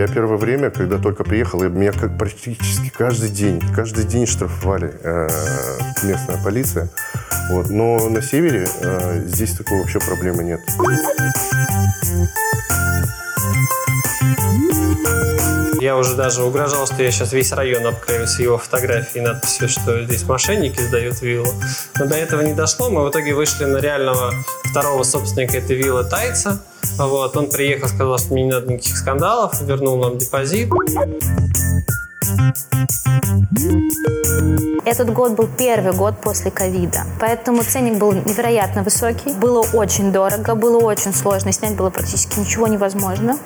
Я первое время, когда только приехал, меня как практически каждый день, каждый день штрафовали э, местная полиция. Вот. Но на севере э, здесь такой вообще проблемы нет. Я уже даже угрожал, что я сейчас весь район обклею с его фотографией и надписью, что здесь мошенники сдают виллу. Но до этого не дошло. Мы в итоге вышли на реального второго собственника этой виллы Тайца. Вот. Он приехал, сказал, что мне не надо никаких скандалов, вернул нам депозит. Этот год был первый год после ковида, поэтому ценник был невероятно высокий. Было очень дорого, было очень сложно, снять было практически ничего невозможно.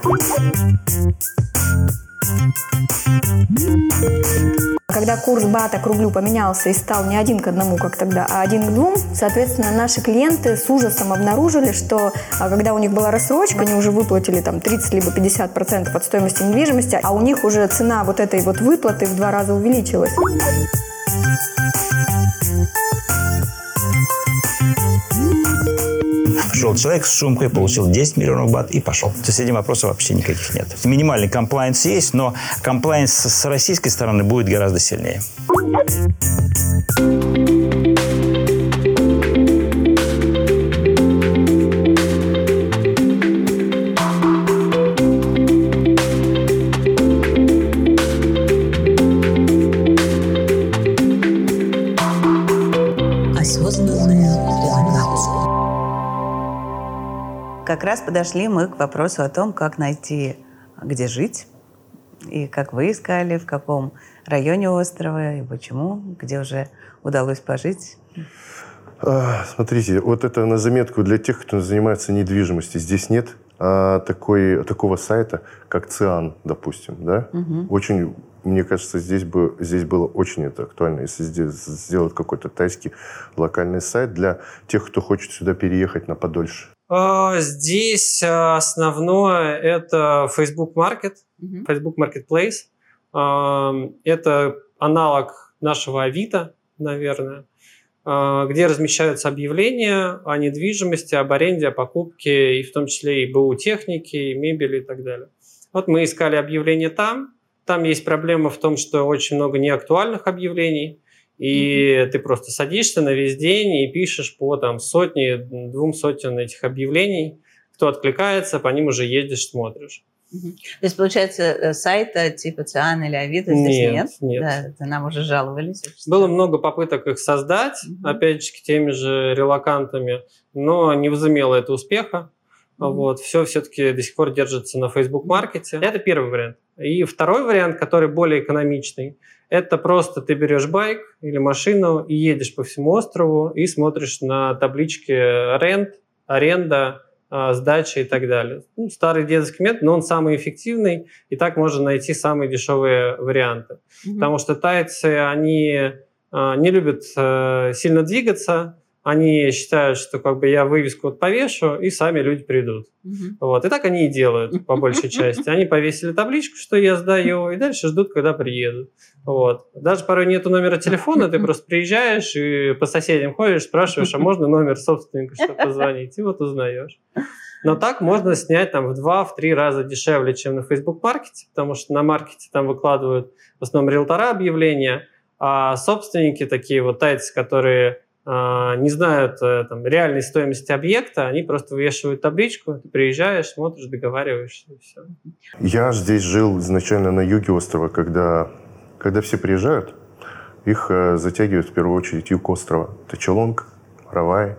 Когда курс бата к рублю поменялся и стал не один к одному, как тогда, а один к двум, соответственно, наши клиенты с ужасом обнаружили, что а, когда у них была рассрочка, они уже выплатили там 30 либо 50 процентов от стоимости недвижимости, а у них уже цена вот этой вот выплаты в два раза увеличилась. Пришел человек с сумкой, получил 10 миллионов бат и пошел. То есть этим вопросов вообще никаких нет. Минимальный комплайнс есть, но комплайнс с российской стороны будет гораздо сильнее. Как раз подошли мы к вопросу о том, как найти, где жить, и как вы искали, в каком районе острова, и почему, где уже удалось пожить. А, смотрите, вот это на заметку для тех, кто занимается недвижимостью. Здесь нет а, такой, такого сайта, как ЦИАН, допустим. Да? Угу. Очень, мне кажется, здесь, бы, здесь было очень это актуально, если здесь сделать какой-то тайский локальный сайт для тех, кто хочет сюда переехать на подольше. А, здесь а, основное это Facebook Market, Facebook Marketplace. А, это аналог нашего Авито, наверное, где размещаются объявления о недвижимости, об аренде, о покупке, и в том числе и БУ техники, и мебели и так далее. Вот мы искали объявления там. Там есть проблема в том, что очень много неактуальных объявлений. И mm-hmm. ты просто садишься на весь день и пишешь по там сотне, двум сотен этих объявлений. Кто откликается, по ним уже едешь, смотришь. Mm-hmm. То есть, получается, э, сайта типа Циан или Авито здесь нет? Нет, нет. Да, это нам уже жаловались. Было много попыток их создать, mm-hmm. опять же, теми же релакантами, но не возымело это успеха. Mm-hmm. Вот, все все-таки до сих пор держится на Facebook маркете. Это первый вариант. И второй вариант, который более экономичный, это просто ты берешь байк или машину и едешь по всему острову и смотришь на таблички рент, аренда, а, сдача и так далее. Ну, старый детский метод, но он самый эффективный, и так можно найти самые дешевые варианты. Mm-hmm. Потому что тайцы, они а, не любят э, сильно двигаться, они считают, что как бы я вывеску вот повешу, и сами люди придут. Угу. Вот. И так они и делают, по большей части. Они повесили табличку, что я сдаю, и дальше ждут, когда приедут. Вот. Даже порой нету номера телефона, ты просто приезжаешь и по соседям ходишь, спрашиваешь, а можно номер собственника, чтобы позвонить, и вот узнаешь. Но так можно снять там в два, в три раза дешевле, чем на Facebook маркете, потому что на маркете там выкладывают в основном риэлтора объявления, а собственники такие вот тайцы, которые не знают э, там, реальной стоимости объекта, они просто вывешивают табличку, ты приезжаешь, смотришь, договариваешься и все. Я здесь жил изначально на юге острова, когда, когда все приезжают, их э, затягивают в первую очередь юг острова. Это Челонг, Равай.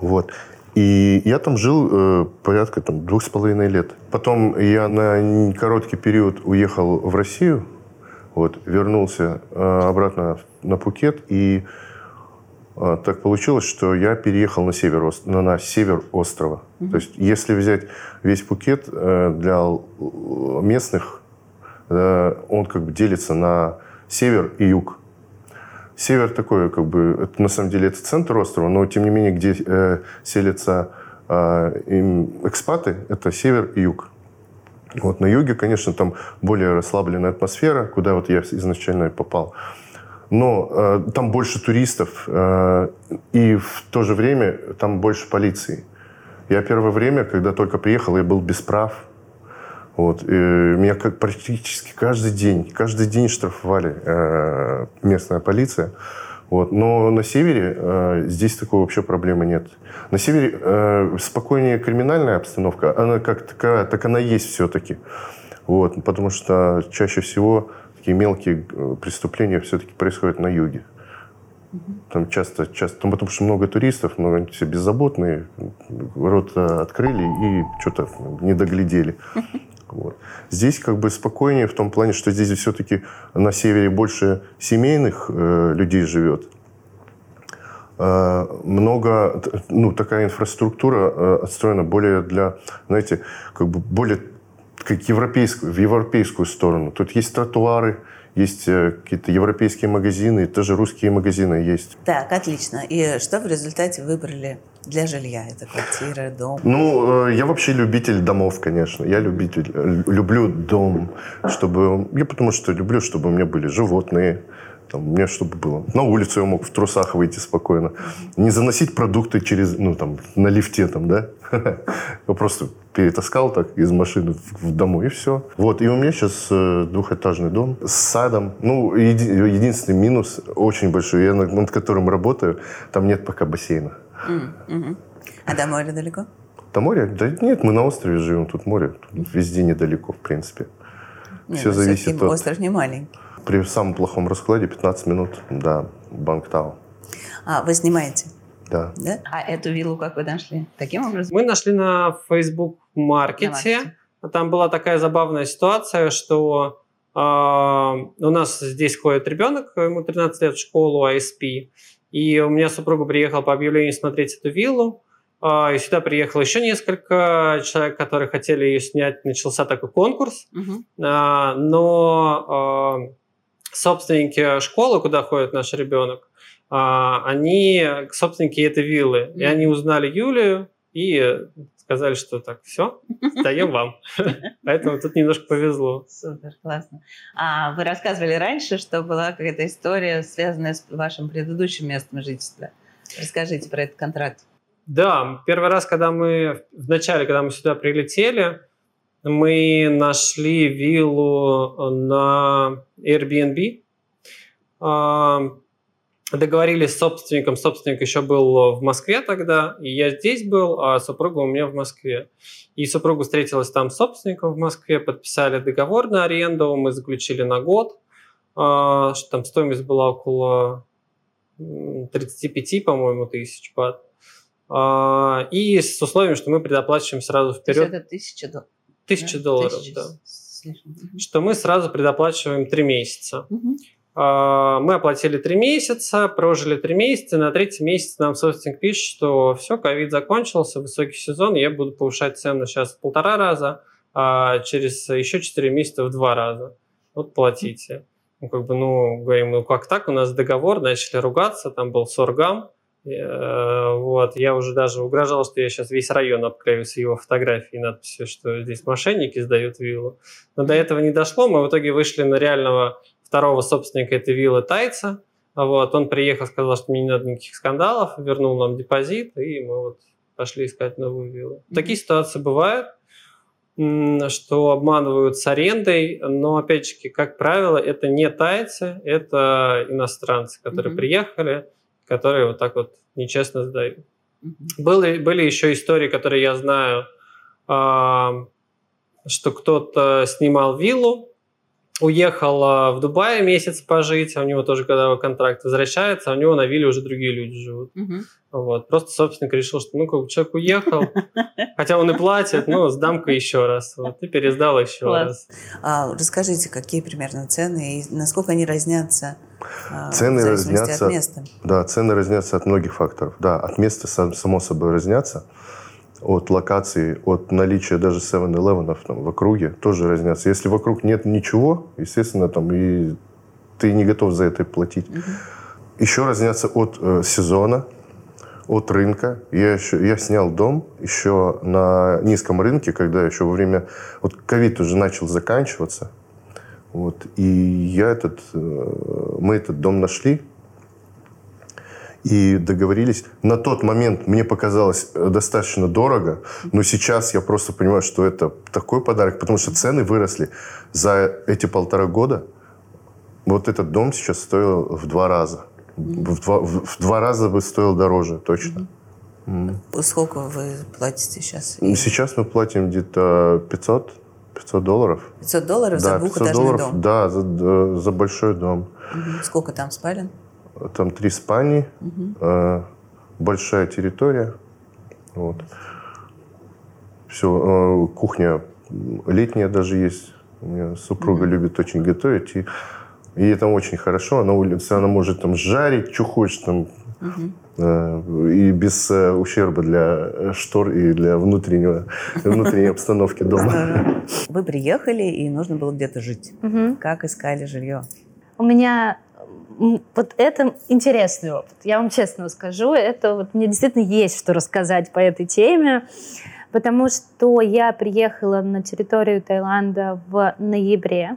Вот. И я там жил э, порядка там, двух с половиной лет. Потом я на короткий период уехал в Россию, вот, вернулся э, обратно на Пукет и а, так получилось, что я переехал на север, на, на север острова. Mm-hmm. То есть, если взять весь Пукет э, для местных, э, он как бы делится на север и юг. Север такой, как бы, это, на самом деле, это центр острова, но тем не менее, где э, селятся э, экспаты, это север и юг. Вот на юге, конечно, там более расслабленная атмосфера, куда вот я изначально попал но э, там больше туристов, э, и в то же время там больше полиции. Я первое время, когда только приехал, я был без прав. Вот. И меня как практически каждый день, каждый день штрафовали э, местная полиция. Вот. Но на севере э, здесь такой вообще проблемы нет. На севере э, спокойнее криминальная обстановка, она как такая, так она есть все-таки. Вот. Потому что чаще всего такие мелкие э, преступления все-таки происходят на юге. Там часто, часто, там потому что много туристов, но они все беззаботные, рот открыли и что-то не доглядели. Вот. Здесь как бы спокойнее в том плане, что здесь все-таки на севере больше семейных э, людей живет. Э, много, ну, такая инфраструктура э, отстроена более для, знаете, как бы более как европейскую, в европейскую сторону. Тут есть тротуары, есть э, какие-то европейские магазины, тоже русские магазины есть. Так, отлично. И что в результате выбрали для жилья? Это квартира, дом? Ну, э, я вообще любитель домов, конечно. Я любитель, э, люблю дом, чтобы... Я потому что люблю, чтобы у меня были животные, там, у меня чтобы было. На улицу я мог в трусах выйти спокойно. Не заносить продукты через, ну, там, на лифте, там, да? Я просто перетаскал так из машины в домой, и все. Вот, и у меня сейчас э, двухэтажный дом с садом. Ну, еди, единственный минус, очень большой, я над, над которым работаю, там нет пока бассейна. Mm-hmm. А до моря далеко? До моря? Да нет, мы на острове живем, тут море, тут везде недалеко, в принципе. Нет, все зависит от... Остров не маленький при самом плохом раскладе 15 минут до Бангтау. А, вы снимаете? Да. да. А эту виллу как вы нашли? Таким образом? Мы нашли на Facebook маркете. Там была такая забавная ситуация, что э, у нас здесь ходит ребенок, ему 13 лет в школу ISP, и у меня супруга приехала по объявлению смотреть эту виллу, э, и сюда приехало еще несколько человек, которые хотели ее снять. Начался такой конкурс, угу. но собственники школы, куда ходит наш ребенок, а, они собственники этой виллы. И они узнали Юлию и сказали, что так, все, даем вам. Поэтому тут немножко повезло. Супер, классно. А вы рассказывали раньше, что была какая-то история, связанная с вашим предыдущим местом жительства. Расскажите про этот контракт. Да, первый раз, когда мы, в начале, когда мы сюда прилетели, мы нашли виллу на Airbnb. А, договорились с собственником. Собственник еще был в Москве тогда, и я здесь был, а супруга у меня в Москве. И супруга встретилась там с собственником в Москве, подписали договор на аренду, мы заключили на год. А, там стоимость была около 35, по-моему, тысяч бат. А, и с условием, что мы предоплачиваем сразу вперед. То есть это тысяча? Тысяча да? долларов, Тысяча да. Что мы сразу предоплачиваем три месяца. Угу. Мы оплатили три месяца, прожили три месяца, на третий месяц нам собственник пишет, что все, ковид закончился, высокий сезон, я буду повышать цену сейчас в полтора раза, а через еще четыре месяца в два раза. Вот платите. Ну, как бы, ну, говорим, ну как так, у нас договор, начали ругаться, там был Соргам, вот, я уже даже угрожал, что я сейчас весь район обклею с его фотографией и надписью, что здесь мошенники сдают виллу. Но до этого не дошло, мы в итоге вышли на реального второго собственника этой виллы Тайца. Вот, он приехал, сказал, что мне не надо никаких скандалов, вернул нам депозит, и мы вот пошли искать новую виллу. Такие ситуации бывают, что обманывают с арендой, но, опять же, как правило, это не тайцы, это иностранцы, которые mm-hmm. приехали, которые вот так вот нечестно сдают. Mm-hmm. Были, были еще истории, которые я знаю, э, что кто-то снимал виллу, уехал в Дубай месяц пожить, а у него тоже, когда контракт возвращается, а у него на вилле уже другие люди живут. Угу. Вот. Просто собственник решил, что ну как человек уехал, хотя он и платит, ну сдам-ка еще раз. Вот, и пересдал еще раз. А, расскажите, какие примерно цены и насколько они разнятся а, цены разнятся, от места? Да, цены разнятся от многих факторов. Да, от места само собой разнятся от локации, от наличия даже 7-Eleven там, в округе тоже разнятся. Если вокруг нет ничего, естественно, там и ты не готов за это платить. Угу. Еще разнятся от э, сезона, от рынка. Я, еще, я снял дом еще на низком рынке, когда еще во время... Вот ковид уже начал заканчиваться. Вот, и я этот, э, мы этот дом нашли. и договорились. На тот момент мне показалось э, достаточно дорого, но сейчас я просто понимаю, что это такой подарок, потому что цены выросли за эти полтора года. Вот этот дом сейчас стоил в два раза. В два, в, в два раза бы стоил дороже, точно. Сколько вы платите сейчас? Сейчас мы платим где-то 500, 500 долларов. 500 долларов за Да, 500 двухэтажный долларов, дом? да, за, да, за большой дом. Мгм. Сколько там спален? Там три спальни, э, большая территория. Вот. Все, кухня летняя даже есть. У меня супруга любит очень готовить. И, и это очень хорошо. На улице она может там жарить, что хочешь там. э, И без э, ущерба для э, штор и для внутреннего, внутренней обстановки дома. Вы приехали, и нужно было где-то жить. Мгм. Как искали жилье? У меня вот это интересный опыт. Я вам честно скажу, это вот мне действительно есть что рассказать по этой теме, потому что я приехала на территорию Таиланда в ноябре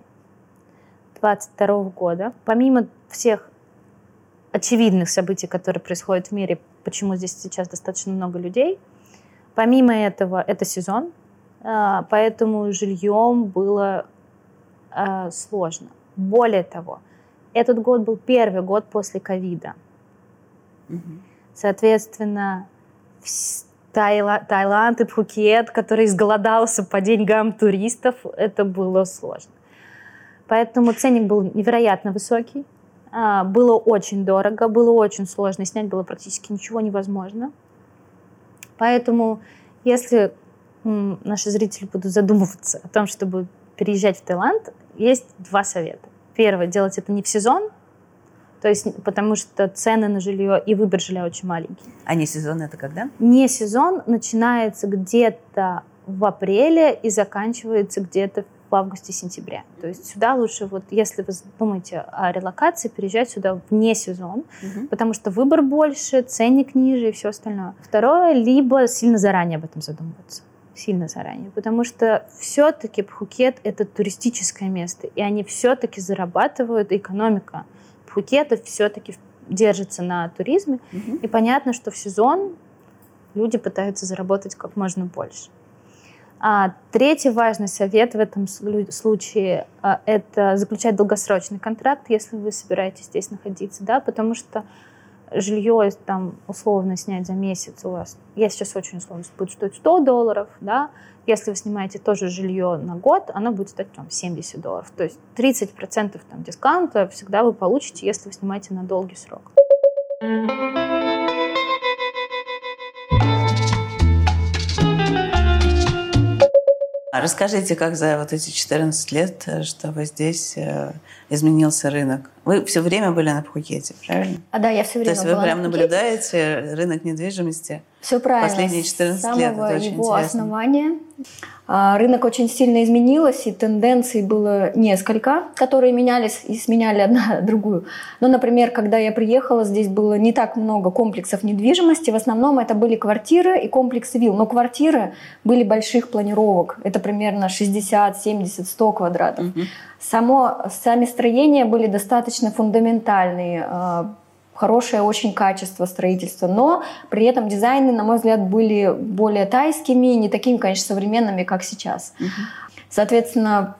22 года. Помимо всех очевидных событий, которые происходят в мире, почему здесь сейчас достаточно много людей, помимо этого, это сезон, а, поэтому жильем было а, сложно. Более того, этот год был первый год после ковида. Соответственно, Тайла- Таиланд и Пхукет, который изголодался по деньгам туристов, это было сложно. Поэтому ценник был невероятно высокий. А, Было очень дорого, было очень сложно, снять было практически ничего невозможно. Поэтому, если наши зрители будут задумываться о том, чтобы переезжать в Таиланд, есть два совета. Первое, делать это не в сезон, то есть потому что цены на жилье и выбор жилья очень маленький. А не сезон это когда? Не сезон начинается где-то в апреле и заканчивается где-то в августе-сентябре. То есть сюда лучше, вот если вы думаете о релокации, переезжать сюда вне сезон, потому что выбор больше, ценник ниже и все остальное. Второе, либо сильно заранее об этом задумываться. Сильно заранее. Потому что все-таки Пхукет — это туристическое место, и они все-таки зарабатывают, экономика Пхукета все-таки держится на туризме. И понятно, что в сезон люди пытаются заработать как можно больше. А третий важный совет в этом слу- случае а, это заключать долгосрочный контракт, если вы собираетесь здесь находиться, да, потому что жилье там условно снять за месяц у вас, я сейчас очень условно, будет стоить 100 долларов, да, если вы снимаете тоже жилье на год, оно будет стоить там 70 долларов. То есть 30% там дискаунта всегда вы получите, если вы снимаете на долгий срок. А расскажите, как за вот эти 14 лет, э, что вы здесь, э, изменился рынок? Вы все время были на Пхукете, правильно? А да, я все То время есть вы была прям на наблюдаете рынок недвижимости? Все правильно. Последние 14 С самого лет, это очень его интересно. основания. А, Рынок очень сильно изменился, и тенденций было несколько, которые менялись и сменяли одна другую. Но, например, когда я приехала, здесь было не так много комплексов недвижимости. В основном это были квартиры и комплексы вилл. Но квартиры были больших планировок. Это примерно 60, 70, 100 квадратов. Само, сами строения были достаточно фундаментальные, э, хорошее очень качество строительства, но при этом дизайны, на мой взгляд, были более тайскими, не такими, конечно, современными, как сейчас. Соответственно,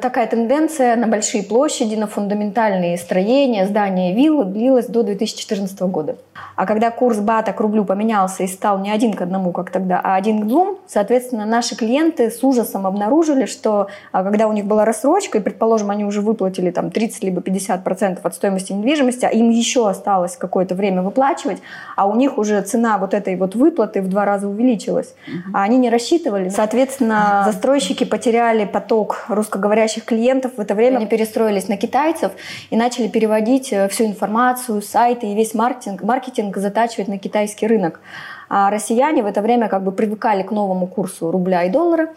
такая тенденция на большие площади, на фундаментальные строения, здания, виллы длилась до 2014 года. А когда курс бата к рублю поменялся и стал не один к одному, как тогда, а один к двум, соответственно, наши клиенты с ужасом обнаружили, что а, когда у них была рассрочка, и, предположим, они уже выплатили там 30 либо 50 процентов от стоимости недвижимости, а им еще осталось какое-то время выплачивать, а у них уже цена вот этой вот выплаты в два раза увеличилась. А они не рассчитывали. Соответственно, застройщики потеряли поток русскоговорящих клиентов. В это время они перестроились на китайцев и начали переводить э, всю информацию, сайты и весь маркетинг, маркетинг затачивать на китайский рынок. А россияне в это время как бы привыкали к новому курсу рубля и доллара.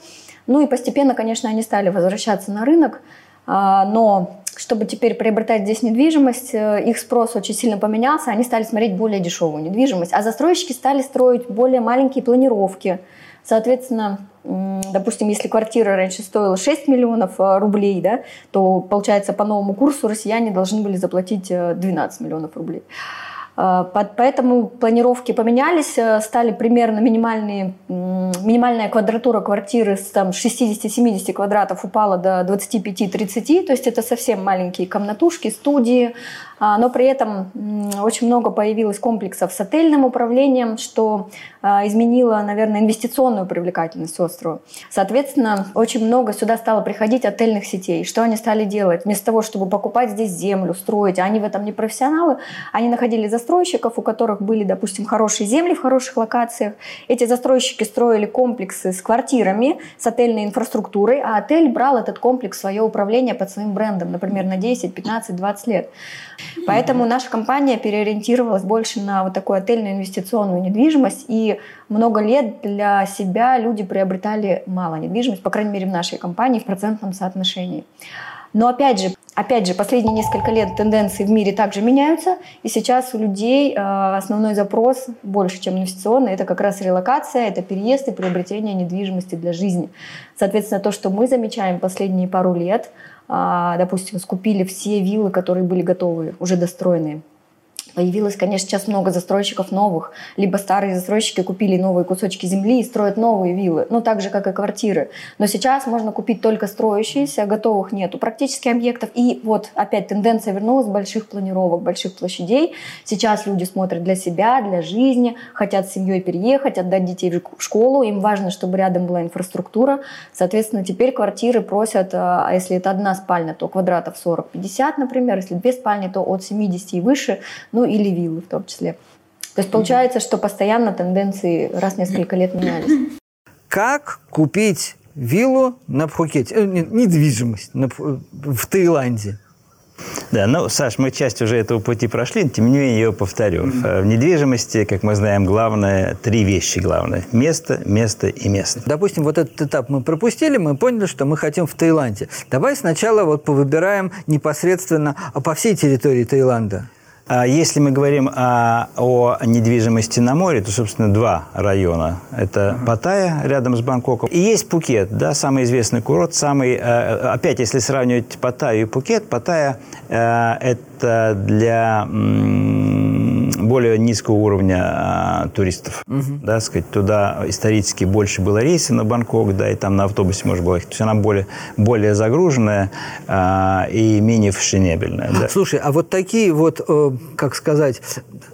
Ну и постепенно, конечно, они стали возвращаться на рынок. А, Но чтобы теперь приобретать здесь недвижимость, э, их спрос очень сильно поменялся, они стали смотреть более дешевую недвижимость, а застройщики стали строить более маленькие планировки. Соответственно, допустим, если квартира раньше стоила 6 миллионов э, рублей, да, то, получается, по новому курсу россияне должны были заплатить э, 12 миллионов рублей. Э, поэтому планировки поменялись, э, стали примерно минимальные, минимальная квадратура квартиры с там, 60-70 квадратов упала до 25-30, то есть это совсем маленькие комнатушки, студии, но при этом очень много появилось комплексов с отельным управлением, что а, изменило, наверное, инвестиционную привлекательность острова. Соответственно, очень много сюда стало приходить отельных сетей. Что они стали делать? Вместо того, чтобы покупать здесь землю, строить, они в этом не профессионалы, они находили застройщиков, у которых были, допустим, хорошие земли в хороших локациях. Эти застройщики строили комплексы с квартирами, с отельной инфраструктурой, а отель брал этот комплекс в свое управление под своим брендом, например, на 10, 15, 20 лет. Поэтому наша компания переориентировалась больше на вот такую отельную инвестиционную недвижимость. И много лет для себя люди приобретали мало недвижимости, по крайней мере в нашей компании, в процентном соотношении. Но опять же, опять же, последние несколько лет тенденции в мире также меняются, и сейчас у людей э, основной запрос больше, чем инвестиционный, это как раз релокация, это переезд и приобретение недвижимости для жизни. Соответственно, то, что мы замечаем последние пару лет – допустим, скупили все виллы, которые были готовы, уже достроенные. Появилось, конечно, сейчас много застройщиков новых. Либо старые застройщики купили новые кусочки земли и строят новые виллы. Ну, так же, как и квартиры. Но сейчас можно купить только строящиеся, готовых нету практически объектов. И вот опять тенденция вернулась больших планировок, больших площадей. Сейчас люди смотрят для себя, для жизни, хотят с семьей переехать, отдать детей в школу. Им важно, чтобы рядом была инфраструктура. Соответственно, теперь квартиры просят, а, а если это одна спальня, то квадратов 40-50, например. Если две спальни, то от 70 и выше. Ну, ну или виллы в том числе. То есть получается, что постоянно тенденции раз в несколько лет менялись. Как купить виллу на Пхукете, э, недвижимость на, в Таиланде? Да, ну, Саш, мы часть уже этого пути прошли, тем не менее, я его повторю. Mm-hmm. В недвижимости, как мы знаем, главное, три вещи главное. Место, место и место. Допустим, вот этот этап мы пропустили, мы поняли, что мы хотим в Таиланде. Давай сначала вот повыбираем непосредственно а по всей территории Таиланда. А если мы говорим о, о недвижимости на море, то, собственно, два района. Это Паттайя рядом с Бангкоком. И есть Пукет, да, самый известный курорт. Самый, э, опять, если сравнивать Паттайю и Пукет, Паттайя э, – это для более низкого уровня а, туристов. Угу. Да, сказать, туда исторически больше было рейсов на Бангкок, да, и там на автобусе можно было ехать. То есть она более, более загруженная а, и менее фешенебельная. Да. Слушай, а вот такие вот, э, как сказать,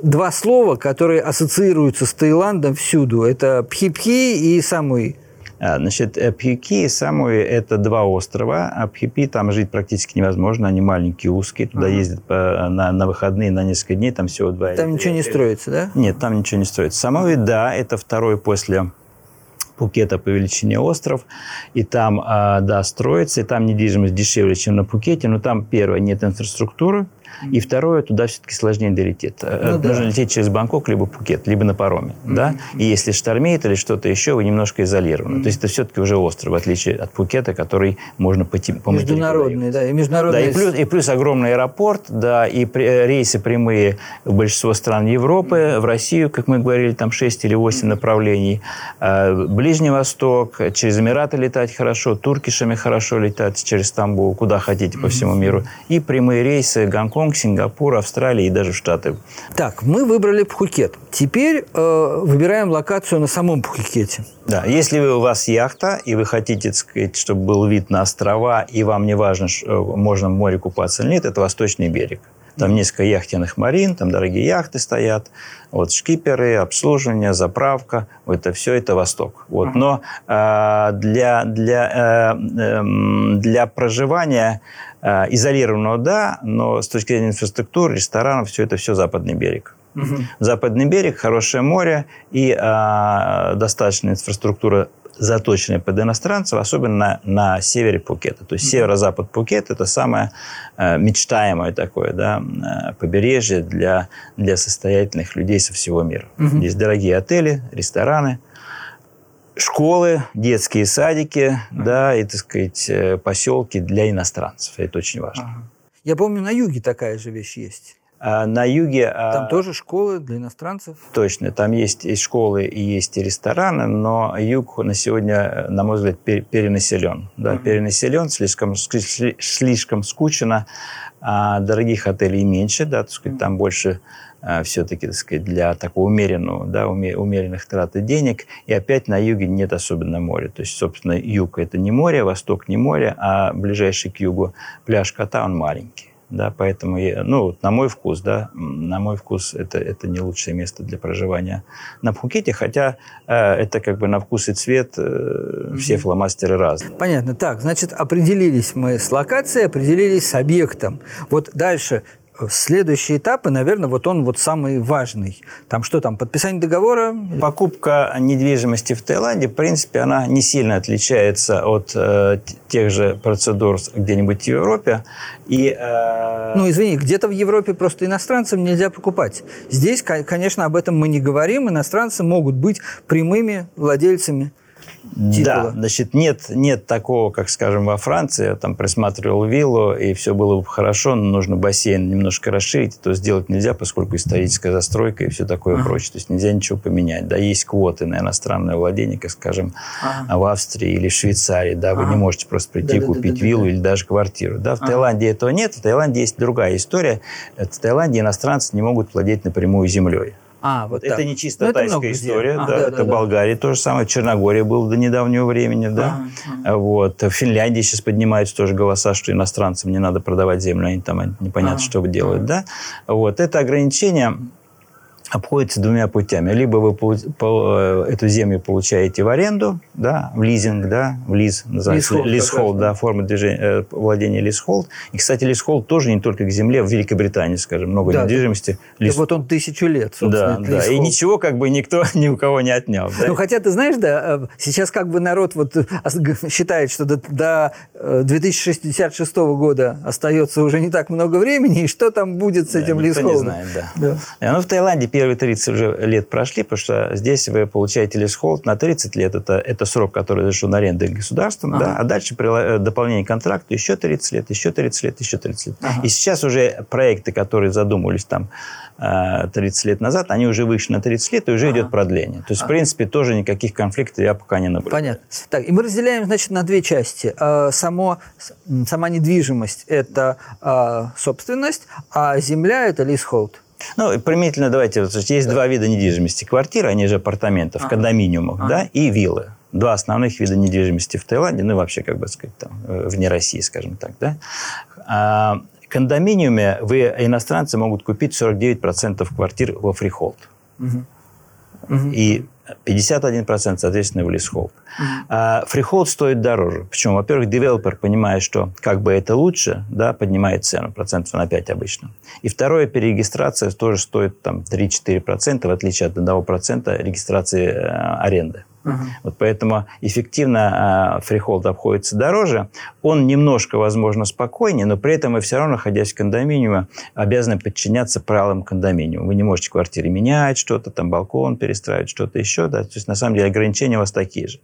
два слова, которые ассоциируются с Таиландом всюду, это пхи-пхи и самуи. А, значит, Пхюки и Самуи – это два острова. А Пхюпи там жить практически невозможно. Они маленькие, узкие. Туда ага. ездят по, на, на выходные на несколько дней. Там всего два. Там ничего не строится, да? Нет, там ничего не строится. Самуи, да, это второй после Пукета по величине остров, и там, а, да, строится, и там недвижимость дешевле, чем на Пукете, но там, первое, нет инфраструктуры, и второе, туда все-таки сложнее долететь. Э, ну, Нужно да. лететь через Бангкок, либо Пукет, либо на пароме. Mm-hmm. Да? И если штормеет или что-то еще, вы немножко изолированы. Mm-hmm. То есть это все-таки уже остров, в отличие от Пукета, который можно по, по Международный, да, и международный. Да, и плюс, и плюс огромный аэропорт, да, и при, э, рейсы прямые в большинство стран Европы, mm-hmm. в Россию, как мы говорили, там 6 или 8 mm-hmm. направлений. Э, Ближний Восток, через Эмираты летать хорошо, туркишами хорошо летать через Стамбул, куда хотите по всему миру. И прямые рейсы Гонконг, Гонконг, Сингапур, Австралия и даже Штаты. Так, мы выбрали Пхукет. Теперь э, выбираем локацию на самом Пхукете. Да, если у вас яхта, и вы хотите, так сказать, чтобы был вид на острова, и вам не важно, можно в море купаться или нет, это восточный берег. Там несколько яхтенных марин, там дорогие яхты стоят, вот шкиперы, обслуживание, заправка, вот это все это Восток. Вот. Но э, для, для, э, э, для проживания э, изолированного, да, но с точки зрения инфраструктуры, ресторанов, все это все западный берег. Угу. Западный берег, хорошее море и э, достаточная инфраструктура заточенные под иностранцев, особенно на, на севере Пукета. То есть северо-запад Пукет – это самое э, мечтаемое такое да, э, побережье для, для состоятельных людей со всего мира. Угу. Здесь дорогие отели, рестораны, школы, детские садики, ага. да, и, так сказать, э, поселки для иностранцев. Это очень важно. Ага. Я помню, на юге такая же вещь есть. А на юге... А, там тоже школы для иностранцев? Точно, там есть и школы, и есть и рестораны, но юг на сегодня, на мой взгляд, перенаселен. Да, uh-huh. перенаселен, слишком, слишком скучно, а дорогих отелей меньше, да, так сказать, uh-huh. там больше э, все-таки, так сказать, для такого умеренного, да, умеренных траты денег. И опять на юге нет особенно моря. То есть, собственно, юг – это не море, восток – не море, а ближайший к югу пляж Кота, он маленький да, поэтому, я, ну, на мой вкус, да, на мой вкус это, это не лучшее место для проживания на Пхукете, хотя э, это как бы на вкус и цвет э, все фломастеры разные. Понятно. Так, значит, определились мы с локацией, определились с объектом. Вот дальше Следующий этап, и, наверное, вот он вот самый важный. Там что там, подписание договора? Покупка недвижимости в Таиланде, в принципе, она не сильно отличается от э, тех же процедур где-нибудь в Европе. И, э... Ну, извини, где-то в Европе просто иностранцам нельзя покупать. Здесь, конечно, об этом мы не говорим. Иностранцы могут быть прямыми владельцами титула. Да, значит, нет, нет такого, как, скажем, во Франции. Я там присматривал виллу, и все было бы хорошо, но нужно бассейн немножко расширить. То сделать нельзя, поскольку историческая застройка и все такое ага. прочее. То есть нельзя ничего поменять. Да, есть квоты на иностранное владение, как, скажем, ага. в Австрии или в Швейцарии. Да, ага. вы не можете просто прийти да, купить да, да, виллу да. или даже квартиру. Да, в ага. Таиланде этого нет. В Таиланде есть другая история. В Таиланде иностранцы не могут владеть напрямую землей. А, вот это так. не чисто ну, тайская история, а, да, да, это да, Болгария да. то же самое, Черногория был до недавнего времени, да. Ага, ага. Вот. В Финляндии сейчас поднимаются тоже голоса, что иностранцам не надо продавать землю, они там непонятно, ага, что делают, ага. да. Вот. Это ограничение обходится двумя путями. Либо вы э, эту землю получаете в аренду, да, в лизинг, да, в лиз, называется лизхолд, да, форма движения, э, владения лизхолд. И, кстати, лизхолд тоже не только к земле, в Великобритании, скажем, много да, недвижимости. Да, вот он тысячу лет, собственно, Да, да, и ничего как бы никто ни у кого не отнял. Да? Ну, хотя, ты знаешь, да, э, сейчас как бы народ вот считает, что до, до 2066 года остается уже не так много времени, и что там будет с этим да, лизхолдом? не знает, да. да. Ну, в Таиланде первые 30 уже лет прошли, потому что здесь вы получаете лесхолд на 30 лет. Это, это срок, который разрешен арендой государством. Ага. Да, а дальше при э, дополнение контракта еще 30 лет, еще 30 лет, еще 30 лет. Ага. И сейчас уже проекты, которые задумывались там 30 э, лет назад, они уже вышли на 30 лет, и уже ага. идет продление. То есть, в принципе, тоже никаких конфликтов я пока не наблюдаю. Понятно. Так, и мы разделяем, значит, на две части. Э, само, сама недвижимость – это собственность, а земля – это лисхолд. Ну, применительно, давайте, вот, есть да. два вида недвижимости. Квартиры, они же апартаменты, в ага. кондоминиумах, ага. да, и виллы. Два основных вида недвижимости в Таиланде, ну вообще, как бы сказать, там, э, вне России, скажем так, да. А, в кондоминиуме вы, иностранцы, могут купить 49% квартир во freehold. Угу. Угу. И 51% соответственно в leasehold. Mm-hmm. А freehold стоит дороже. Почему? Во-первых, девелопер понимает, что как бы это лучше, да, поднимает цену процентов на 5 обычно. И второе, перерегистрация тоже стоит там 3-4%, в отличие от 1% регистрации э, аренды. Uh-huh. Вот поэтому эффективно э, freehold обходится дороже. Он немножко, возможно, спокойнее, но при этом вы все равно, находясь в кондоминиуме, обязаны подчиняться правилам кондоминиума. Вы не можете квартиры менять что-то, там балкон перестраивать, что-то еще. Да? То есть, на самом деле, ограничения у вас такие же.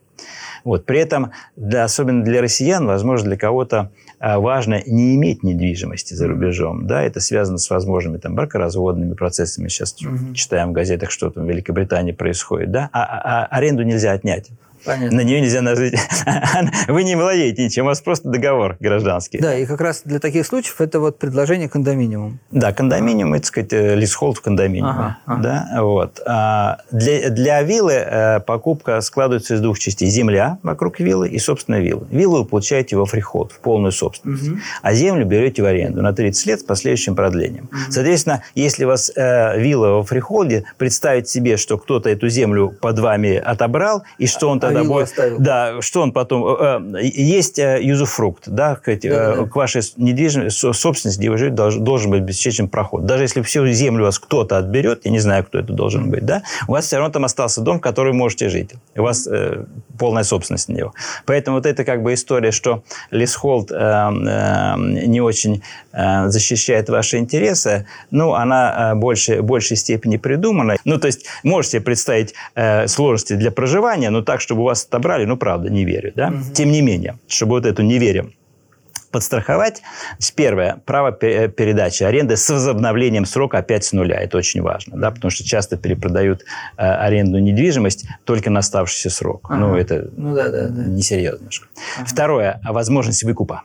Вот. При этом, для, особенно для россиян, возможно, для кого-то а, важно не иметь недвижимости за рубежом. Да? Это связано с возможными там, бракоразводными процессами. Сейчас угу. читаем в газетах, что там в Великобритании происходит. Да? А, а, а аренду нельзя отнять. Понятно. На нее нельзя нажить. Вы не владеете ничем, у вас просто договор гражданский. Да, и как раз для таких случаев это вот предложение кондоминиум. Да, кондоминиум, это, так сказать, leasehold в кондоминиуме. Ага, ага. Да, вот. А для, для виллы э, покупка складывается из двух частей. Земля вокруг виллы и, собственно, виллы. Виллу вы получаете во freehold, в полную собственность. Угу. А землю берете в аренду на 30 лет с последующим продлением. Угу. Соответственно, если у вас э, вилла во freehold е, представить себе, что кто-то эту землю под вами отобрал, и что он тогда будет... Оставил. Да, что он потом... Э, э, есть э, юзуфрукт, да, к, да, к вашей недвижимости, собственности, где вы живете, должен, должен быть обеспечен проход. Даже если всю землю у вас кто-то отберет, я не знаю, кто это должен быть, да, у вас все равно там остался дом, в котором можете жить. У вас э, полная собственность на него. Поэтому вот это как бы история, что лесхолд э, э, не очень э, защищает ваши интересы, ну, она э, больше, в большей степени придумана. Ну, то есть, можете представить э, сложности для проживания, но так, чтобы у вас отобрали, ну, правда, не верю, да? Угу. Тем не менее, чтобы вот эту неверие подстраховать. Первое, право э, передачи аренды с возобновлением срока опять с нуля. Это очень важно, да, потому что часто перепродают э, аренду недвижимость только на оставшийся срок. Ага. Ну, это ну, да, да, да. несерьезно. Ага. Второе, возможность выкупа.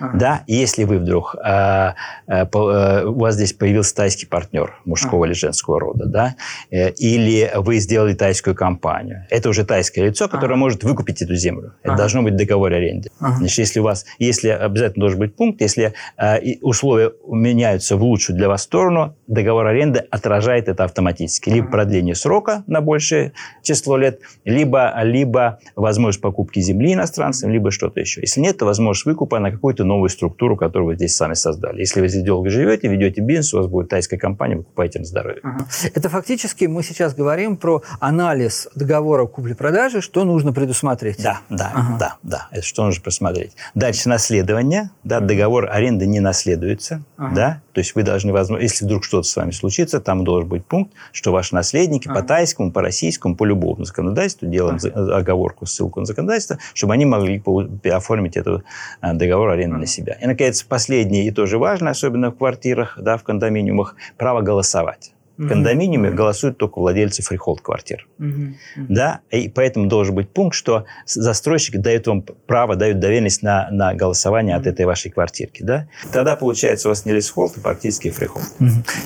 Ага. Да, если вы вдруг э, э, э, у вас здесь появился тайский партнер мужского ага. или женского рода, да, э, или вы сделали тайскую компанию, это уже тайское лицо, которое ага. может выкупить эту землю. Это ага. должно быть договор аренды. Ага. Значит, если у вас, если обязательно должен быть пункт, если э, условия меняются в лучшую для вас сторону, договор аренды отражает это автоматически. Либо продление срока на большее число лет, либо, либо возможность покупки земли иностранцам, либо что-то еще. Если нет, то возможность выкупа на какую-то новую структуру, которую вы здесь сами создали. Если вы здесь долго живете, ведете бизнес, у вас будет тайская компания, вы покупаете на здоровье. Ага. Это фактически мы сейчас говорим про анализ договора купли-продажи, что нужно предусмотреть. Да, да, ага. да, да. Это что нужно просмотреть. Дальше наследование. Да, договор аренды не наследуется. Ага. Да, то есть вы должны, возможно, если вдруг что-то с вами случится, там должен быть пункт, что ваши наследники ага. по тайскому, по российскому, по любому законодательству, делаем ага. оговорку, ссылку на законодательство, чтобы они могли оформить этот э, договор аренды на себя. И, наконец, последнее и тоже важное, особенно в квартирах, да, в кондоминиумах, право голосовать. В кондоминиуме голосуют только владельцы freehold-квартир. Да? И поэтому должен быть пункт, что застройщик дает вам право, дает доверенность на, на голосование от этой вашей квартирки. Да? Тогда, получается, у вас не leasehold, а практически freehold.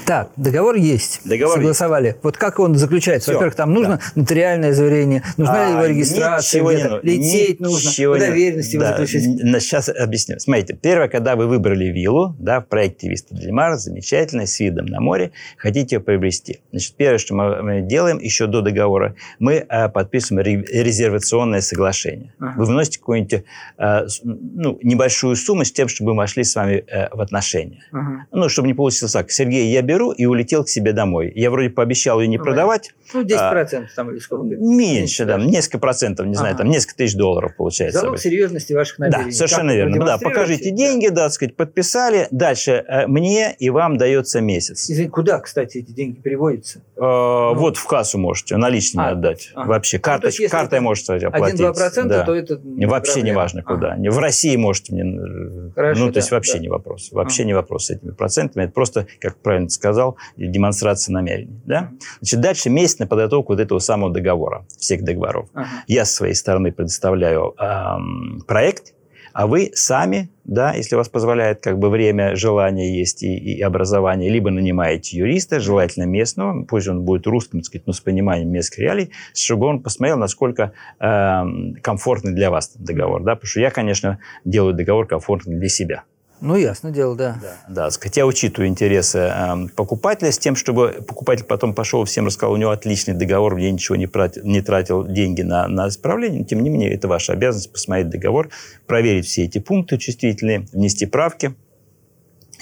Так, договор есть. Договор Согласовали. Есть. Вот как он заключается? Во-первых, там нужно да. нотариальное заверение, нужна а, его регистрация, ничего не нужно. лететь нужно, доверенности да. заключить. Сейчас объясню. Смотрите, первое, когда вы выбрали виллу, да, в проекте Виста Дельмар, замечательно, с видом на море, хотите ее приобрести. Значит, первое, что мы делаем еще до договора, мы э, подписываем резервационное соглашение. Ага. Вы вносите какую-нибудь э, ну, небольшую сумму с тем, чтобы мы вошли с вами э, в отношения. Ага. Ну, чтобы не получилось так. Сергей, я беру и улетел к себе домой. Я вроде пообещал ее не ну, продавать. Ну, 10% а, там или сколько? Меньше, да, несколько процентов, не знаю, ага. там несколько тысяч долларов получается. Залог серьезности ваших намерений. Да, совершенно как верно. Да, покажите деньги, да, так сказать, подписали. Дальше мне и вам дается месяц. Извините, куда, кстати, эти деньги переводятся? Э, ну. Вот в кассу можете наличные а, отдать. Вообще, картой, ну, картой можете оплатить. 1-2%, да. то это не Вообще проблема. не важно куда. Ага. В России можете мне... Хорошо, ну, то да, есть вообще да. не вопрос. Вообще ага. не вопрос с этими процентами. Это просто, как правильно сказал, демонстрация намерений. Да? Значит, дальше месяц на подготовку вот этого самого договора, всех договоров. Ага. Я с своей стороны предоставляю эм, проект, а вы сами, да, если вас позволяет как бы время, желание есть и, и образование, либо нанимаете юриста, желательно местного, пусть он будет русским, так сказать, но с пониманием местных реалий, чтобы он посмотрел, насколько э, комфортный для вас договор, да, потому что я, конечно, делаю договор комфортный для себя. Ну, ясно дело, да. Да, да сказать, я учитываю интересы э, покупателя с тем, чтобы покупатель потом пошел, всем рассказал, у него отличный договор, я ничего не, тратил, не тратил деньги на, на исправление. Тем не менее, это ваша обязанность посмотреть договор, проверить все эти пункты чувствительные, внести правки.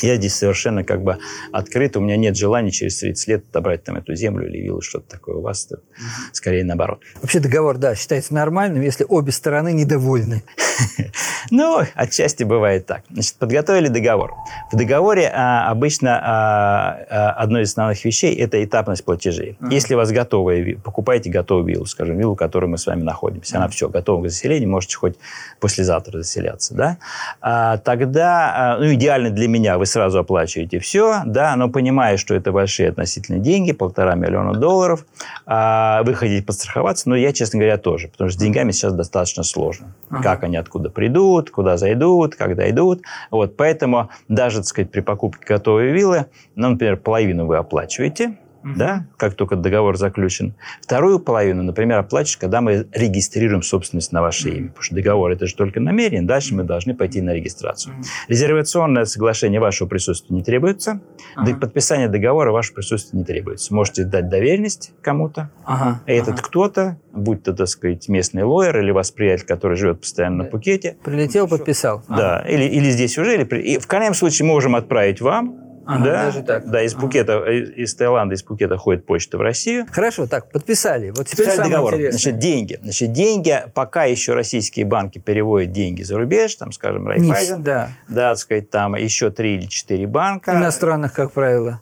Я здесь совершенно как бы открыт, у меня нет желания через 30 лет отобрать там эту землю или виллу, что-то такое у вас, то скорее наоборот. Вообще договор, да, считается нормальным, если обе стороны недовольны. Ну, отчасти бывает так. Значит, подготовили договор. В договоре а, обычно а, а, одной из основных вещей – это этапность платежей. Uh-huh. Если у вас готовая, покупаете готовую виллу, скажем, виллу, в которой мы с вами находимся, uh-huh. она все, готова к заселению, можете хоть послезавтра заселяться, да? А, тогда, ну, идеально для меня, вы сразу оплачиваете все, да, но понимая, что это большие относительные деньги, полтора миллиона долларов, а, вы хотите подстраховаться, но я, честно говоря, тоже, потому что с деньгами сейчас достаточно сложно. Uh-huh. Как они откуда придут, куда зайдут, когда идут. Вот, поэтому даже, так сказать, при покупке готовой виллы, ну, например, половину вы оплачиваете, угу. да, как только договор заключен. Вторую половину, например, оплачиваешь, когда мы регистрируем собственность на ваше имя. Потому что договор – это же только намерение, дальше мы должны пойти на регистрацию. Угу. Резервационное соглашение вашего присутствия не требуется, ага. подписание договора вашего присутствия не требуется. Можете дать доверенность кому-то, ага. а этот ага. кто-то, будь то, так сказать, местный лоер или вас приятель, который живет постоянно на Пукете. Прилетел, подписал. Да, ага. или, или здесь уже, или... И в крайнем случае мы можем отправить вам, Ага, да, даже так. Да, из Пукета, ага. из Таиланда, из Пукета ходит почта в Россию. Хорошо, так, подписали. Вот теперь подписали договор. Интересное. Значит, деньги. Значит, деньги, пока еще российские банки переводят деньги за рубеж, там, скажем, Райфайзен, да. да, так сказать, там еще три или четыре банка. Иностранных, как правило.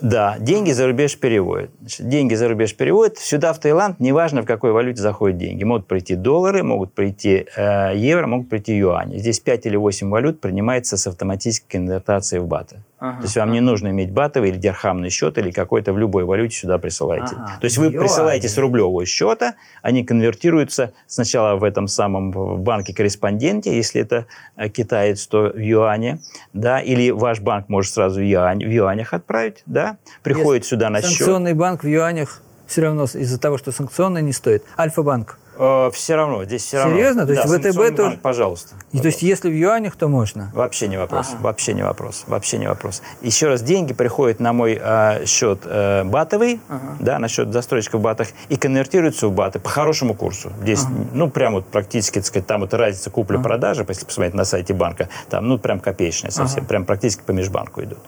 Да, деньги за рубеж переводят. Значит, деньги за рубеж переводят. Сюда, в Таиланд, неважно, в какой валюте заходят деньги. Могут прийти доллары, могут прийти э, евро, могут прийти юани. Здесь 5 или 8 валют принимается с автоматической конвертацией в баты. Ага. То есть вам не нужно иметь батовый или дирхамный счет или какой-то в любой валюте сюда присылаете. Ага. То есть вы Юань. присылаете с рублевого счета, они конвертируются сначала в этом самом банке-корреспонденте, если это э, китаец, то в юане, да, или ваш банк может сразу в, юань, в юанях отправить, да, приходит если сюда на санкционный счет. Санкционный банк в юанях все равно из-за того, что санкционный не стоит. Альфа-банк. Э, все равно, здесь все равно. Серьезно? То есть да, ВТБ тоже? Банк, пожалуйста. И, то есть если в юанях, то можно? Вообще не вопрос, ага. вообще не вопрос, вообще не вопрос. Еще раз, деньги приходят на мой э, счет э, батовый, ага. да, на счет застройщика в батах, и конвертируются в баты по хорошему курсу. Здесь, ага. ну, прям вот практически, так сказать, там вот разница купли-продажи, ага. если посмотреть на сайте банка, там, ну, прям копеечная совсем, ага. прям практически по межбанку идут.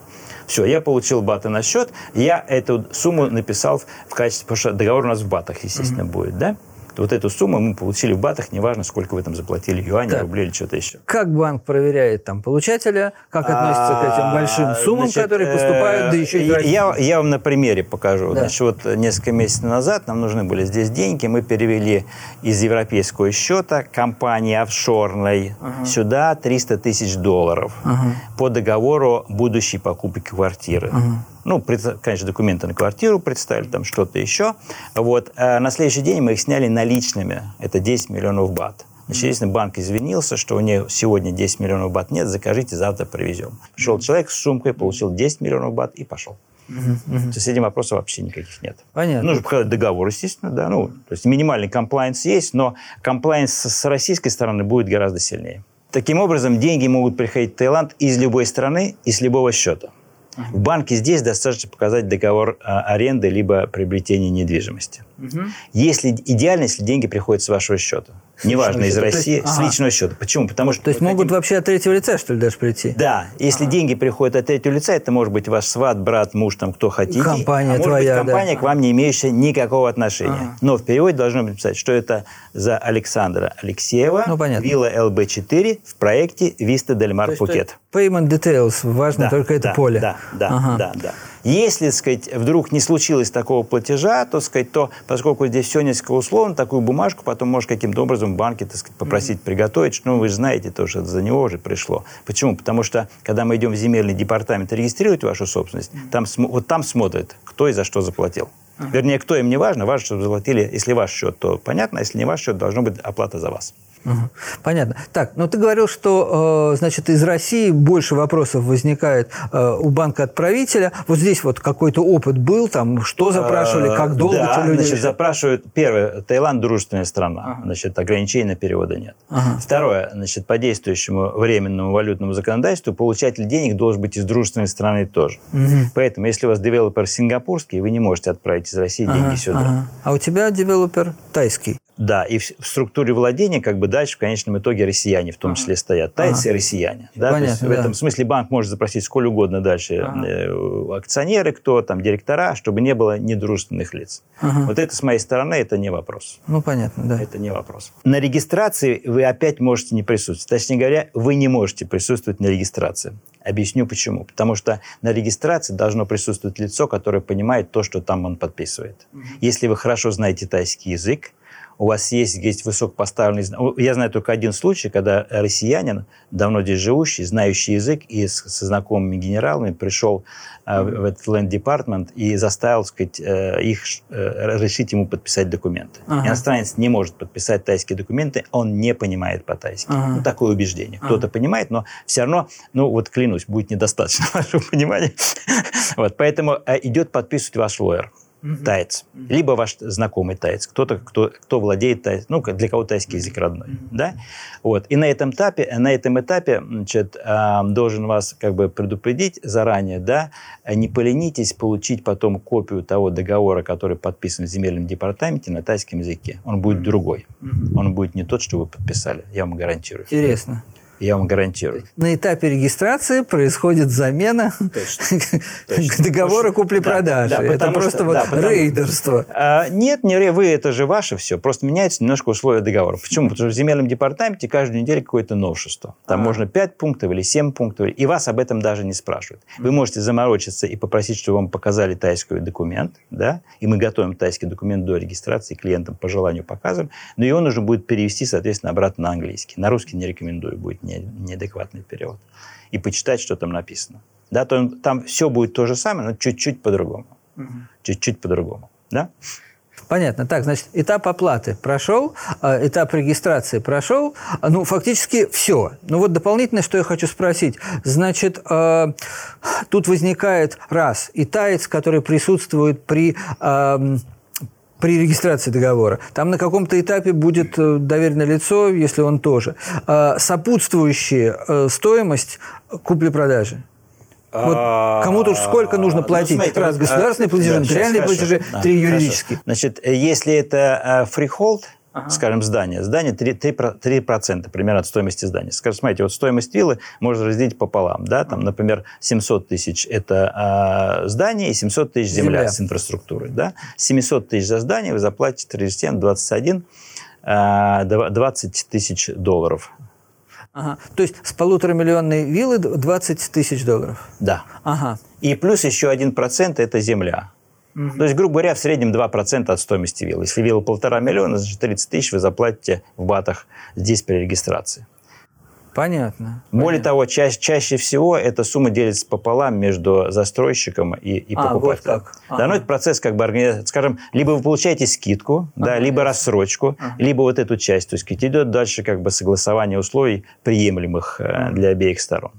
Все, я получил баты на счет, я эту сумму написал в качестве, потому что договор у нас в батах, естественно, mm-hmm. будет, да? Вот эту сумму мы получили в батах, неважно, сколько вы там заплатили, юани, так. рубли или что-то еще. Как банк проверяет там получателя, как относится к этим большим суммам, Значит, которые поступают, да еще и я, я вам на примере покажу. Да. Значит, вот несколько месяцев назад нам нужны были здесь деньги, мы перевели из европейского счета компании офшорной ага. сюда 300 тысяч долларов ага. по договору будущей покупки квартиры. Ага. Ну, конечно, документы на квартиру представили, там что-то еще. Вот. А на следующий день мы их сняли наличными. Это 10 миллионов бат. Значит, если банк извинился, что у него сегодня 10 миллионов бат нет, закажите, завтра привезем. Пришел человек с сумкой, получил 10 миллионов бат и пошел. Uh-huh. с этим вопросов вообще никаких нет. Понятно. Нужно показать договор, естественно, да. Ну, то есть минимальный комплайнс есть, но комплайнс с российской стороны будет гораздо сильнее. Таким образом, деньги могут приходить в Таиланд из любой страны, из любого счета. В банке здесь достаточно показать договор а, аренды либо приобретения недвижимости. Угу. Если идеально, если деньги приходят с вашего счета. Неважно, из России, есть, с ага. личного счета. Почему? Потому что... То есть могут хотим... вообще от третьего лица, что ли, даже прийти? Да. Если ага. деньги приходят от третьего лица, это может быть ваш сват, брат, муж, там, кто хотите. Компания а может твоя, быть, компания да. к вам не имеющая никакого отношения. Ага. Но в переводе должно написать, что это за Александра Алексеева, ну, понятно. вилла ЛБ-4 в проекте Виста Дель Мар Пукет. Payment details, важно да, только это да, поле. Да, да, ага. да, да. Если, сказать, вдруг не случилось такого платежа, то, сказать, то, поскольку здесь все несколько условно, такую бумажку потом можешь каким-то образом в банке, так сказать, попросить mm-hmm. приготовить, ну, вы же знаете то, что за него уже пришло. Почему? Потому что, когда мы идем в земельный департамент регистрировать вашу собственность, mm-hmm. там, вот там смотрят, кто и за что заплатил. Uh-huh. Вернее, кто им не важно, важно, чтобы заплатили, если ваш счет, то понятно, а если не ваш счет, должна быть оплата за вас. Понятно. Так, ну ты говорил, что, э, значит, из России больше вопросов возникает э, у банка отправителя. Вот здесь вот какой-то опыт был, там, что запрашивали, как долго да, люди... значит, запрашивают, первое, Таиланд дружественная страна, ага. значит, ограничений на перевода нет. Ага. Второе, значит, по действующему временному валютному законодательству получатель денег должен быть из дружественной страны тоже. Угу. Поэтому, если у вас девелопер сингапурский, вы не можете отправить из России ага, деньги сюда. Ага. А у тебя девелопер тайский? Да, и в, в структуре владения как бы дальше в конечном итоге россияне в том ага. числе стоят. Тайцы ага. и россияне. Да? Понятно, То есть, да. В этом смысле банк может запросить сколь угодно дальше ага. э, акционеры, кто там, директора, чтобы не было недружественных лиц. Ага. Вот это с моей стороны, это не вопрос. Ну, понятно, да. Это не вопрос. На регистрации вы опять можете не присутствовать. Точнее говоря, вы не можете присутствовать на регистрации. Объясню почему. Потому что на регистрации должно присутствовать лицо, которое понимает то, что там он подписывает. Если вы хорошо знаете тайский язык, у вас есть, есть высокопоставленный... Я знаю только один случай, когда россиянин, давно здесь живущий, знающий язык и с, со знакомыми генералами пришел э, в этот Department и заставил сказать, э, их э, разрешить ему подписать документы. Ага. Иностранец не может подписать тайские документы, он не понимает по-тайски. Ага. Ну, такое убеждение. Ага. Кто-то понимает, но все равно, ну вот клянусь, будет недостаточно вашего понимания. вот, поэтому э, идет подписывать ваш лоер угу. таец, угу. либо ваш знакомый таец, кто-то, кто, кто владеет таец, ну, для кого тайский язык родной, угу. да? Вот. И на этом этапе, на этом этапе, значит, должен вас как бы предупредить заранее, да, не поленитесь получить потом копию того договора, который подписан в земельном департаменте на тайском языке. Он будет угу. другой. Угу. Он будет не тот, что вы подписали, я вам гарантирую. Интересно. Я вам гарантирую. На этапе регистрации происходит замена договора купли-продажи. Да, да, это просто что, вот да, потому, рейдерство. А, нет, не вы, это же ваше все. Просто меняется немножко условия договора. Почему? Потому что в земельном департаменте каждую неделю какое-то новшество. Там а. можно 5 пунктов или 7 пунктов, и вас об этом даже не спрашивают. Вы можете заморочиться и попросить, чтобы вам показали тайский документ, да, и мы готовим тайский документ до регистрации, клиентам по желанию показываем, но его нужно будет перевести, соответственно, обратно на английский. На русский не рекомендую, будет не, неадекватный перевод. И почитать, что там написано. да, то там все будет то же самое, но чуть-чуть по-другому. Чуть-чуть по-другому. Да? Понятно. Так, значит, этап оплаты прошел, а, этап регистрации прошел. А, ну, фактически все. Ну, вот дополнительное, что я хочу спросить. Значит, а, тут возникает раз, и таец, который присутствует при при регистрации договора. Там на каком-то этапе будет э, доверенное лицо, если он тоже. Сопутствующая э, стоимость купли-продажи. Вот кому-то уж сколько нужно ну, платить? Ну, смотрите, Раз государственные платежи, нотариальные платежи, три юридические. Значит, э, если это freehold, ага. скажем, здание, здание 3%, 3, 3% примерно от стоимости здания. Скажем, смотрите, вот стоимость виллы можно разделить пополам. Да? Там, например, 700 тысяч – это э, здание, и 700 тысяч земля, земля с инфраструктурой. Да? 700 тысяч за здание вы заплатите режиссерам 21 20 тысяч долларов Ага. То есть с полуторамиллионной виллы 20 тысяч долларов? Да. Ага. И плюс еще один процент – это земля. Угу. То есть, грубо говоря, в среднем 2% от стоимости виллы. Если вилла полтора миллиона, значит 30 тысяч вы заплатите в батах здесь при регистрации. Понятно. Более понятно. того, ча- чаще всего эта сумма делится пополам между застройщиком и, и а, покупателем. Вот как. Да, ну, это процесс как бы, скажем, либо вы получаете скидку, ага, да, либо рассрочку, ага. либо вот эту часть. То есть идет дальше как бы согласование условий, приемлемых ага. для обеих сторон.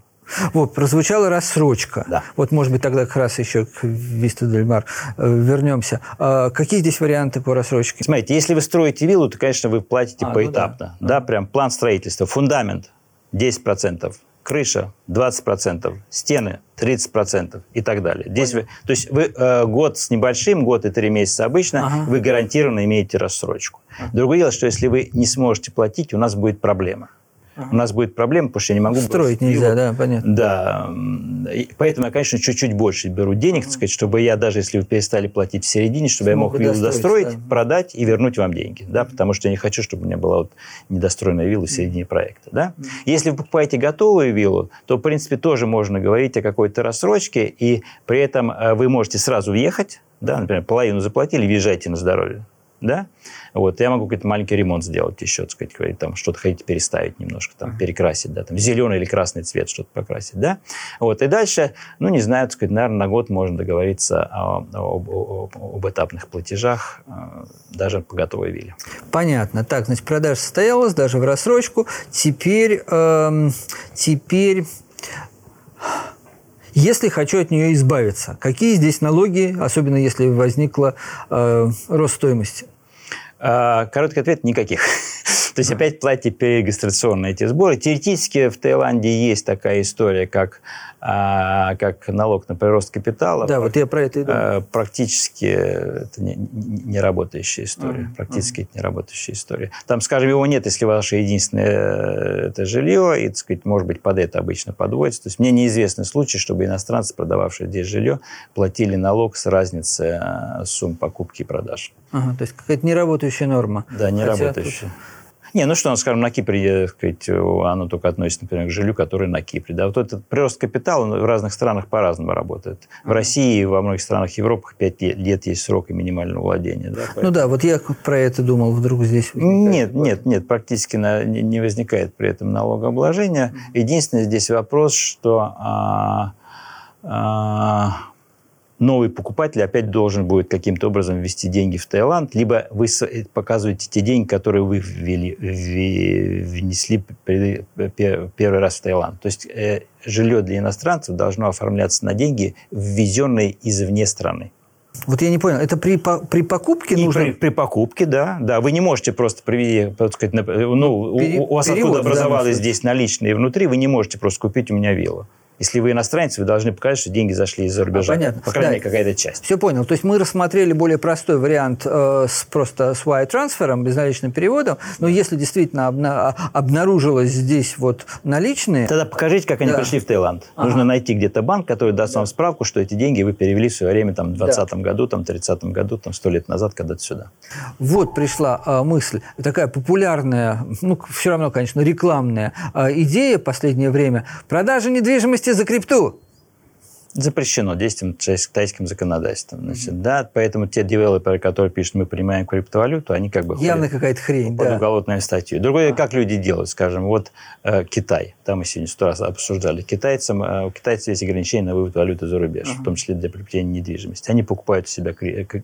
Вот, прозвучала рассрочка. Да. Вот, может быть, тогда как раз еще к Виста Дельмар э, вернемся. А какие здесь варианты по рассрочке? Смотрите, если вы строите виллу, то, конечно, вы платите а, поэтапно. Ну да. да, прям план строительства, фундамент, 10%, крыша 20%, стены 30% и так далее. Здесь вы, то есть вы э, год с небольшим, год и три месяца обычно, ага. вы гарантированно имеете рассрочку. Ага. Другое дело, что если вы не сможете платить, у нас будет проблема. Ага. У нас будет проблема, потому что я не могу... Строить нельзя, его. да, понятно. Да. И поэтому я, конечно, чуть-чуть больше беру денег, так сказать, чтобы я, даже если вы перестали платить в середине, чтобы Смог я мог виллу достроить, да. продать и вернуть вам деньги. Да, потому что я не хочу, чтобы у меня была вот недостроенная вилла в середине проекта. Да? Если вы покупаете готовую виллу, то, в принципе, тоже можно говорить о какой-то рассрочке, и при этом э, вы можете сразу въехать, да, например, половину заплатили, въезжайте на здоровье да, вот, я могу какой-то маленький ремонт сделать еще, так сказать, говорить, там, что-то хотите переставить немножко, там, перекрасить, да, там, зеленый или красный цвет что-то покрасить, да, вот, и дальше, ну, не знаю, так сказать, наверное, на год можно договориться о, об, об, об этапных платежах, э, даже по готовой вилле. Понятно. Так, значит, продажа состоялась, даже в рассрочку. Теперь, эм, теперь если хочу от нее избавиться, какие здесь налоги, особенно если возникла э, рост стоимости? А, короткий ответ – никаких. То есть опять платите перерегистрационные эти сборы. Теоретически в Таиланде есть такая история, как а, как налог на прирост капитала. Да, вот я про это и думаю. Практически это не, не работающая история. Mm-hmm. Практически это не работающая история. Там, скажем, его нет, если ваше единственное э, это жилье, и, так сказать, может быть, под это обычно подводится. То есть мне неизвестны случаи, чтобы иностранцы, продававшие здесь жилье, платили налог с разницы э, сумм покупки и продаж. Ага, то есть какая-то неработающая норма. Да, неработающая. Хотя не, ну что, скажем, на Кипре, сказать, оно только относится, например, к жилью, которое на Кипре. Да, вот этот прирост капитала в разных странах по-разному работает. В России и во многих странах Европы 5 лет есть срок и минимального владения. Да, поэтому... Ну да, вот я про это думал, вдруг здесь Нет, нет, нет, практически на, не возникает при этом налогообложения. Единственный здесь вопрос, что а, а, новый покупатель опять должен будет каким-то образом ввести деньги в Таиланд, либо вы э, показываете те деньги, которые вы ввели, внесли первый раз в Таиланд. То есть э, жилье для иностранцев должно оформляться на деньги, ввезенные извне страны. Вот я не понял, это при, при покупке и нужно? При, при покупке, да, да. Вы не можете просто привести, так сказать, ну, Пере, у, у вас откуда образовались здесь наличные внутри, вы не можете просто купить у меня виллу. Если вы иностранец, вы должны показать, что деньги зашли из-за рубежа. А, понятно. По крайней мере, да. какая-то часть. Все понял. То есть мы рассмотрели более простой вариант э, с просто с wire трансфером, безналичным переводом. Но если действительно обна- а, обнаружилось здесь вот наличные... Тогда покажите, как они да. пришли в Таиланд. Ага. Нужно найти где-то банк, который даст да. вам справку, что эти деньги вы перевели в свое время там, в 20 да. году, там, 30 году, там, 100 лет назад, когда-то сюда. Вот пришла э, мысль. Такая популярная, ну, все равно, конечно, рекламная э, идея в последнее время. Продажа недвижимости за крипту. Запрещено действием тайским законодательством. Значит, да, поэтому те девелоперы, которые пишут, мы принимаем криптовалюту, они как бы Явно какая-то хрень, под да. уголовную статью. Другое, как люди делают, скажем, вот э, Китай, там мы сегодня сто раз обсуждали, китайцам, э, у китайцев есть ограничения на вывод валюты за рубеж, в том числе для приобретения недвижимости. Они покупают у себя кри- к-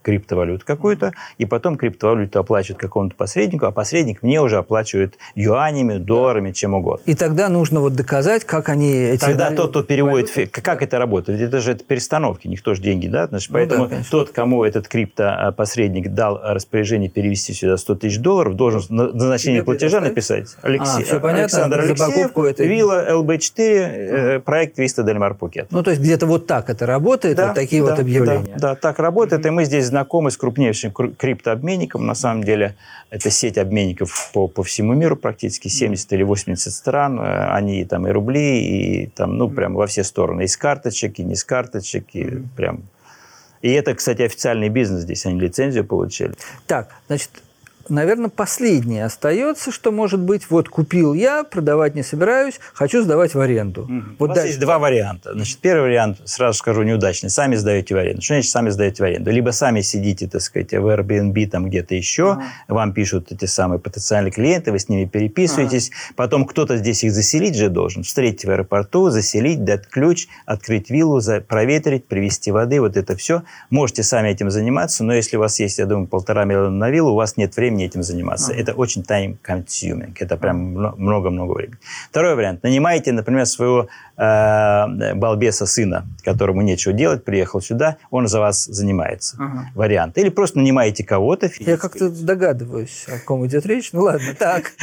криптовалюту какую-то, и потом криптовалюту оплачивают какому-то посреднику, а посредник мне уже оплачивает юанями, долларами, чем угодно. И тогда нужно вот доказать, как они эти... Тогда тот, кто переводит, как это работает? Это же это перестановки, никто же деньги, да? Значит, Ну поэтому да, конечно. тот, кому этот крипто-посредник дал распоряжение перевести сюда 100 тысяч долларов, должен на назначение Тебе платежа написать. Алексей, А, всё понятно, Александр Алексеев, этой- Вилла ЛБ4, э, проект Виста Дельмар Пукет. Ну, то есть где-то вот так это работает, вот такие да, вот объявления. Да, да, так работает. И мы здесь знакомы с крупнейшим кру- криптообменником. На самом деле, это сеть обменников по, по всему миру практически, 70 или 80 стран. Э, Они там и рубли, и там, ну, прям во все стороны. И с карточек, и не с карточек, и прям... И это, кстати, официальный бизнес здесь. Они лицензию получили. Так, значит, наверное, последнее остается, что может быть, вот купил я, продавать не собираюсь, хочу сдавать в аренду. У Вот нас дальше. есть два варианта. Значит, первый вариант, сразу скажу, неудачный. Сами сдаете в аренду. Что значит сами сдаете в аренду? Либо сами сидите, так сказать, в Airbnb там где-то еще, вам пишут эти самые потенциальные клиенты, вы с ними переписываетесь, потом кто-то здесь их заселить же должен, встретить в аэропорту, заселить, дать ключ, открыть виллу, проветрить, привезти воды, вот это все. Можете сами этим заниматься, но если у вас есть, я думаю, полтора миллиона на виллу, у вас нет времени этим заниматься. Это очень time-consuming. Это прям мно- много-много времени. Второй вариант. Нанимаете, например, своего э, балбеса сына, которому нечего делать, приехал сюда, он за вас занимается. Вариант. Или просто нанимаете кого-то. Я как-то догадываюсь, о ком идет речь. Ну ладно, так.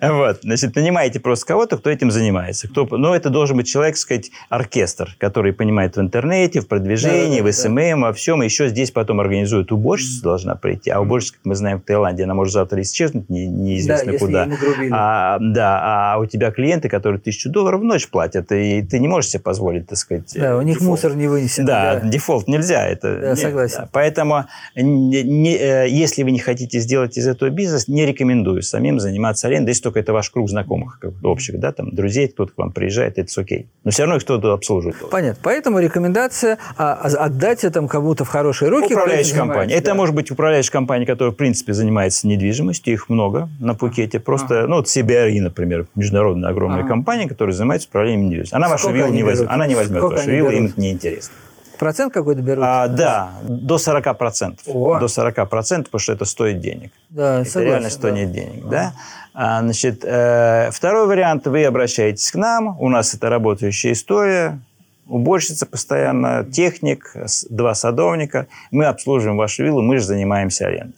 Вот, значит, нанимаете просто кого-то, кто этим занимается. Кто, но это должен быть человек, сказать, оркестр, который понимает в интернете, в продвижении, в SMM, во всем. Еще здесь потом организует уборщица должна прийти. А уборщица, как мы знаем, Таиланде, она может завтра исчезнуть не- неизвестно Да, куда. А, да, а у тебя клиенты, которые тысячу долларов в ночь платят, и ты не можешь себе позволить, так сказать, Да, у них дефолт. мусор не вынесен. Да, дефолт нельзя. Это, Да, согласен. Поэтому, не- не- э, если вы не хотите сделать из этого бизнес, не рекомендую самим заниматься арендой, если только это ваш круг знакомых общих, да, там, друзей, кто-то к вам приезжает, это окей. Но все равно их кто-то обслуживает. Понятно. Поэтому рекомендация а, а, отдать это кому-то в хорошие руки. Управляющая компания. занимается, Это да. может быть управляющая компания, которая, в принципе, занимается недвижимостью. Их много на Пукете. Просто, ну, вот CBRE, например, международная огромная Ага. компания, которая занимается управлением недвижимостью. Она вашу Сколько виллу они не возьмет. Она не возьмет Сколько вашу виллу, им это неинтересно. Процент какой-то берут? А, да, до 40%. О. До 40%, потому что это стоит денег. да, Это согласен, реально да. стоит денег, да? А, значит, э, второй вариант, вы обращаетесь к нам, у нас это работающая история, уборщица постоянно, техник, два садовника, мы обслуживаем вашу виллу, мы же занимаемся арендой.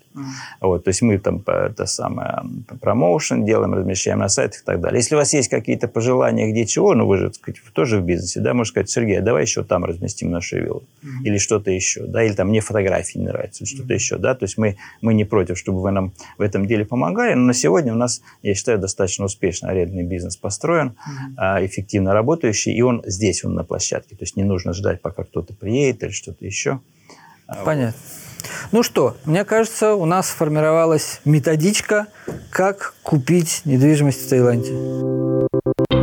Вот, то есть мы там это самое, промоушен делаем, размещаем на сайтах и так далее. Если у вас есть какие-то пожелания, где чего, ну вы же так сказать, тоже в бизнесе, да, можно сказать, Сергей, а давай еще там разместим нашу виллу. Или что-то еще, да, или там мне фотографии не нравятся, или что-то еще, да, то есть мы, мы не против, чтобы вы нам в этом деле помогали, но на сегодня у нас, я считаю, достаточно успешно арендный бизнес построен, а, эффективно работающий, и он здесь, он на площадке, то есть не нужно ждать, пока кто-то приедет или что-то еще. Понятно. Ну что, мне кажется, у нас сформировалась методичка, как купить недвижимость в Таиланде.